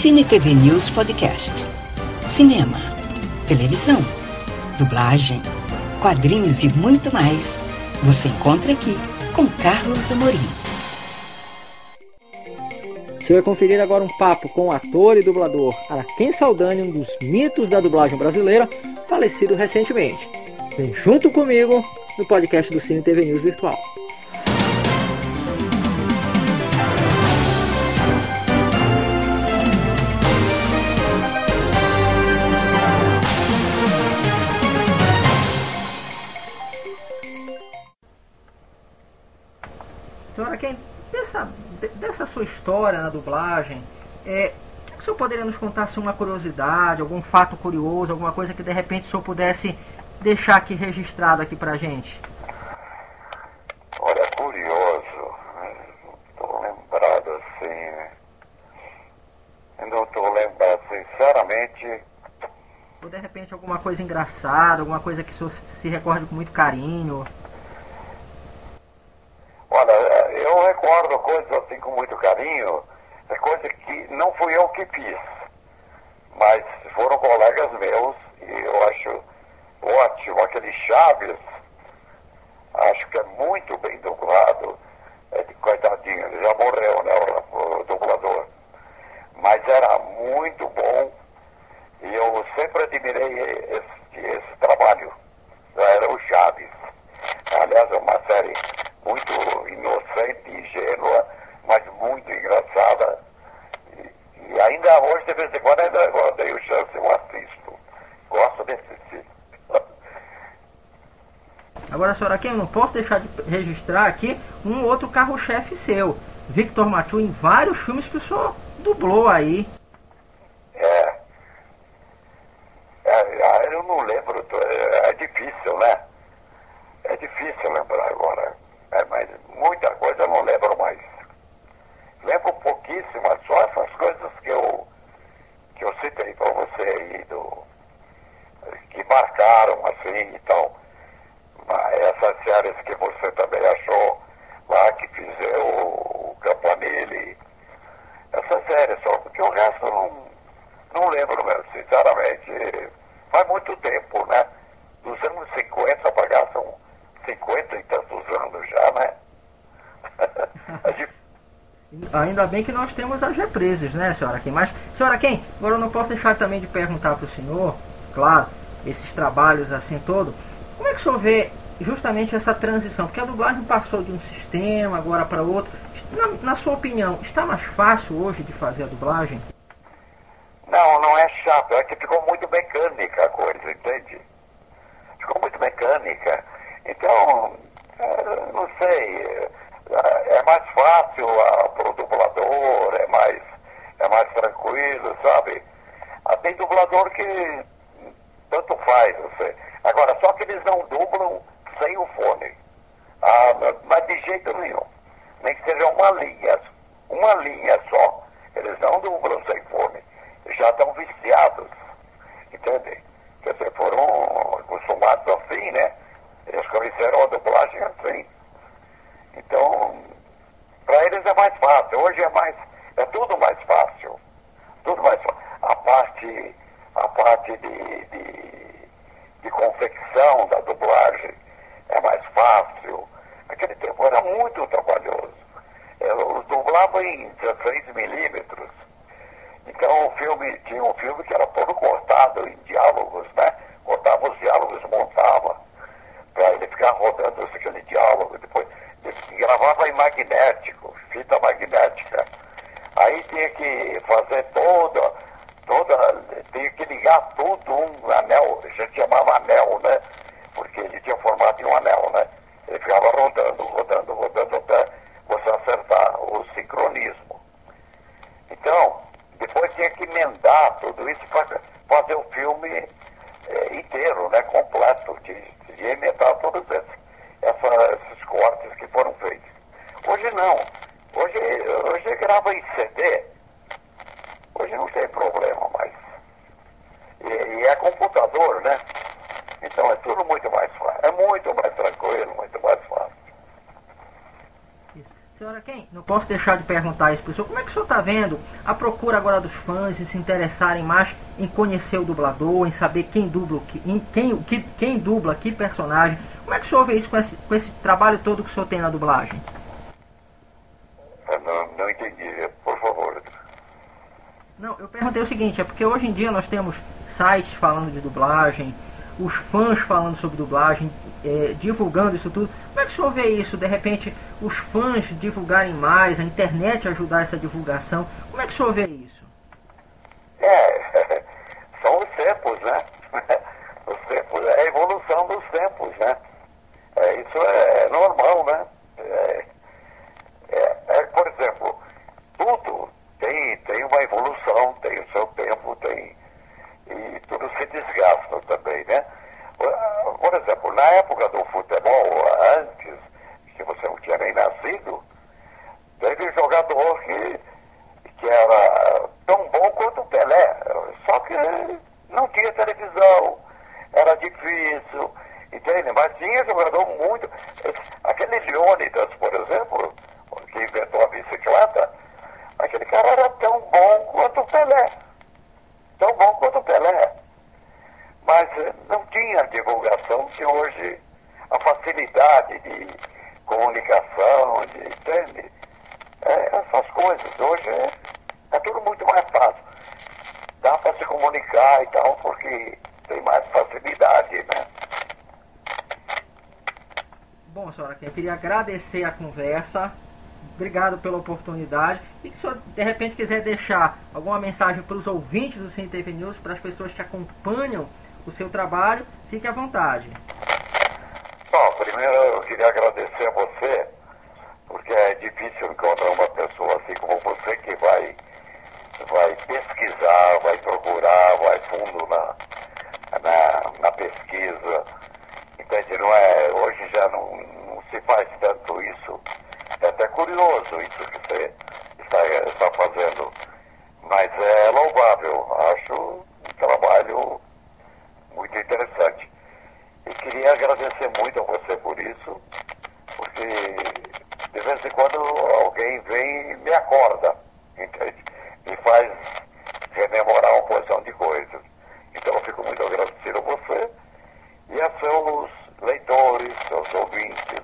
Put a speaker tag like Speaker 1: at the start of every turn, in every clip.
Speaker 1: Cine TV News Podcast. Cinema, televisão, dublagem, quadrinhos e muito mais. Você encontra aqui com Carlos Amorim.
Speaker 2: Você vai conferir agora um papo com o ator e dublador Araquém Saldanha, um dos mitos da dublagem brasileira, falecido recentemente. Vem junto comigo no podcast do Cine TV News Virtual. História na dublagem, é, o senhor poderia nos contar assim, uma curiosidade, algum fato curioso, alguma coisa que de repente o senhor pudesse deixar aqui registrado aqui pra gente?
Speaker 3: Olha, curioso, estou lembrado assim, não estou lembrado, sinceramente.
Speaker 2: Ou de repente alguma coisa engraçada, alguma coisa que o senhor se recorde com muito carinho?
Speaker 3: Olha, eu recordo coisas assim com muito carinho, é coisa que não fui eu que fiz, mas foram colegas meus e eu acho ótimo. Aquele Chaves, acho que é muito bem dublado. É, coitadinho, ele já morreu, né, o, o dublador. Mas era muito bom e eu sempre admirei esse, esse trabalho. Era o Chaves. Aliás, é uma série muito inocente, ingênua, mas muito engraçada. E, e, ainda hoje, de vez em quando, ainda eu dei o chance, eu assisto. Gosto desse tipo.
Speaker 2: Agora, senhora, eu não posso deixar de registrar aqui um outro carro-chefe seu, Victor Machu, em vários filmes que o senhor dublou aí.
Speaker 3: É. é eu não lembro, é difícil, né? É difícil lembrar agora. É, mas muita coisa eu não lembro mais. Lembro pouquíssimas, só essas coisas que eu, que eu citei para você aí, do, que marcaram assim e tal. Séries que você também achou lá, que fizeram o Campanile. Essas séries só, porque o resto eu não, não lembro mesmo, sinceramente. Faz muito tempo, né? Dos anos 50 para cá são 50 e tantos anos já, né?
Speaker 2: Ainda bem que nós temos as represas, né, senhora Kim? Mas, senhora Kim, agora eu não posso deixar também de perguntar para o senhor, claro, esses trabalhos assim todo, como é que o senhor vê justamente essa transição? Porque a dublagem passou de um sistema agora para outro. Na, na sua opinião, está mais fácil hoje de fazer a dublagem?
Speaker 3: Não, não é chato, é que ficou muito mecânica a coisa, entende? Ficou muito mecânica. Então, é, não sei, é, é mais fácil para o dublador, é mais, é mais tranquilo, sabe? Ah, tem dublador que tanto faz, você. Agora, só que eles não dublam sem o fone. Ah, mas de jeito nenhum. Nem que seja uma linha, uma linha só. Eles não dublam sem fone. Já estão viciados. Entende? Quer dizer, foram acostumados assim, né? Eles conheceram a dublagem assim. Então, para eles é mais fácil. Hoje é mais, é tudo mais fácil. Tudo mais fácil. A parte, a parte de, de, de confecção da dublagem é mais fácil. Aquele tempo era muito trabalhoso. Eu dublava em 16 milímetros. Então o filme tinha um filme que era todo cortado em diálogos, né? Cortava os diálogos, montava para ele ficar rodando aquele diálogo. Depois gravava em magnético, fita magnética. Aí tinha que fazer toda, toda, tinha que ligar tudo um anel, a gente chamava anel, né? Ele tinha formato de um anel, né? Ele ficava rodando, rodando, rodando até você acertar o sincronismo. Então, depois tinha que emendar tudo isso para fazer o filme é, inteiro, né? Completo, de, de emendar todos esses, essa, esses cortes que foram feitos. Hoje não. Hoje, hoje grava em CD. Hoje não tem problema mais. E, e é computador, né? Então é tudo muito mais fácil. É muito mais tranquilo, muito mais fácil.
Speaker 2: Senhora quem? Não posso deixar de perguntar isso para o senhor. Como é que o senhor está vendo a procura agora dos fãs em se interessarem mais em conhecer o dublador, em saber quem dubla, quem, quem, quem dubla que personagem? Como é que o senhor vê isso com esse, com esse trabalho todo que o senhor tem na dublagem?
Speaker 3: Não, não entendi, por favor.
Speaker 2: Não, eu perguntei o seguinte, é porque hoje em dia nós temos sites falando de dublagem, os fãs falando sobre dublagem, é, divulgando isso tudo. Como é que o senhor vê isso? De repente, os fãs divulgarem mais, a internet ajudar essa divulgação. Como é que o senhor vê isso?
Speaker 3: É, são os tempos, né? Os tempos, é a evolução dos tempos, né? É, isso é normal, né? É, é, é, por exemplo, tudo tem, tem uma evolução, tem o seu tempo, tem. E tudo se desgasta também, né? Por exemplo, na época do futebol, antes, que você não tinha nem nascido, teve jogador que, que era tão bom quanto o Pelé. Só que não tinha televisão, era difícil, entende? Mas tinha jogador muito. Aquele Leônidas, por exemplo, que inventou a bicicleta, aquele cara era tão bom quanto o Pelé. Tão bom quanto o Pelé mas eh, não tinha divulgação que hoje a facilidade de comunicação, de, entende? É, essas coisas hoje é, é tudo muito mais fácil. Dá para se comunicar e tal, porque tem mais facilidade, né?
Speaker 2: Bom, senhora, eu queria agradecer a conversa. Obrigado pela oportunidade. E se o senhor, de repente, quiser deixar alguma mensagem para os ouvintes do CNTV News, para as pessoas que acompanham o seu trabalho. Fique à vontade.
Speaker 3: Bom, primeiro eu queria agradecer a você, porque é difícil encontrar uma pessoa assim como você que vai, vai pesquisar, vai procurar, vai fundo na, na, na pesquisa. Entende? Não é, hoje já não, não se faz tanto isso. É até curioso isso que você está, está fazendo. Mas é louvável. Acho um trabalho muito interessante. E queria agradecer muito a você por isso, porque de vez em quando alguém vem e me acorda, entende? Me faz rememorar uma porção de coisas. Então eu fico muito agradecido a você e a seus leitores, seus ouvintes,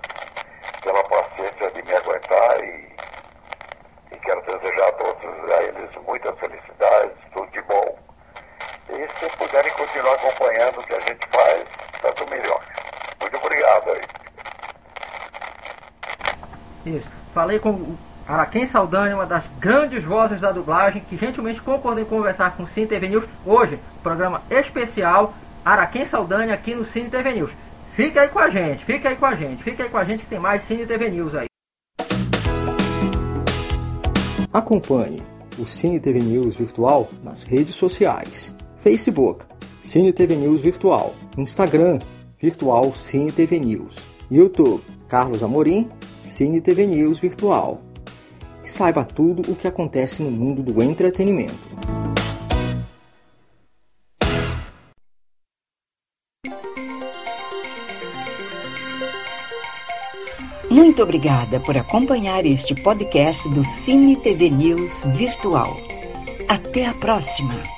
Speaker 3: pela paciência de me aguentar e, e quero desejar a todos a eles muitas felicidades, tudo de bom e se puderem continuar acompanhando o que a gente faz, tanto melhor. Muito obrigado aí.
Speaker 2: Isso. Falei com o Araquém Saldanha, uma das grandes vozes da dublagem, que gentilmente concordou em conversar com o Cine TV News. Hoje, programa especial Araquém Saldanha aqui no Cine TV News. Fica aí com a gente, fica aí com a gente, fica aí com a gente que tem mais Cine TV News aí.
Speaker 4: Acompanhe o Cine TV News virtual nas redes sociais. Facebook, Cine TV News Virtual, Instagram, Virtual Cine TV News, YouTube, Carlos Amorim, Cine TV News Virtual. E saiba tudo o que acontece no mundo do entretenimento.
Speaker 1: Muito obrigada por acompanhar este podcast do Cine TV News Virtual. Até a próxima!